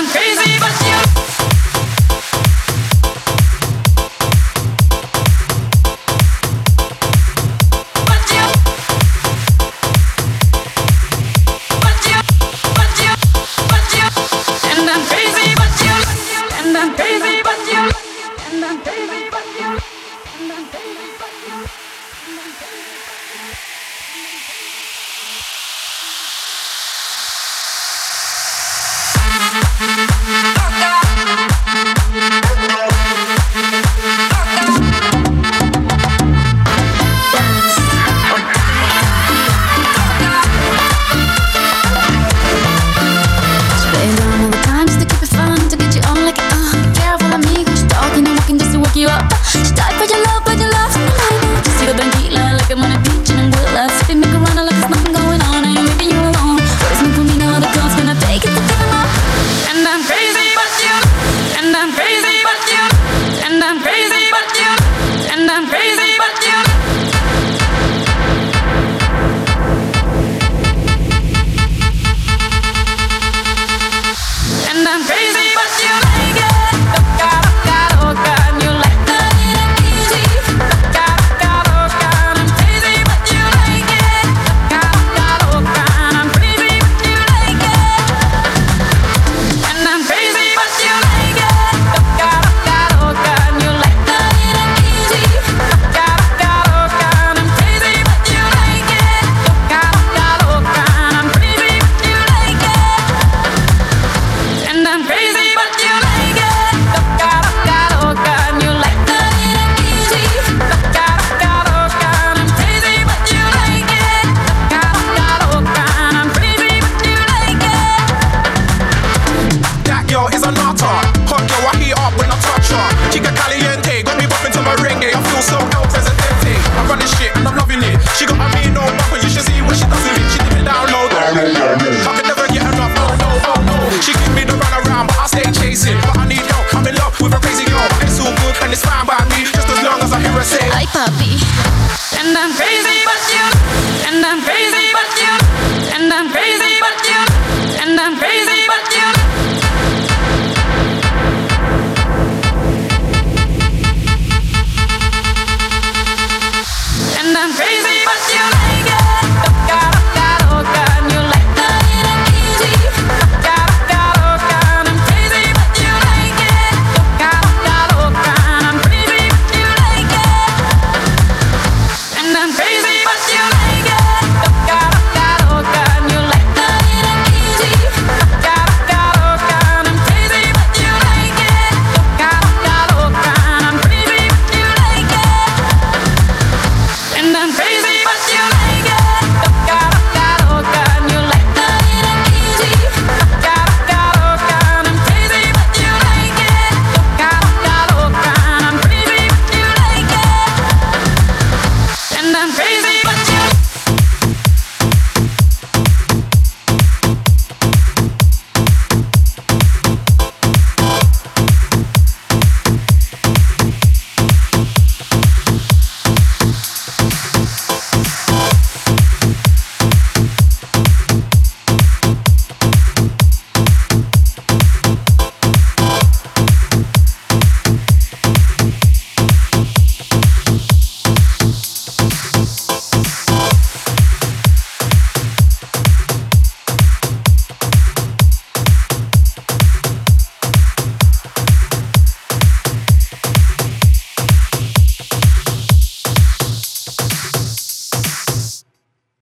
And I'm crazy, but you. And I'm crazy, but you. And I'm crazy, but you. Start and it's fine by me, just as long as I hear her say, puppy, and I'm crazy but you, and I'm crazy but you, and I'm crazy but you, and I'm crazy.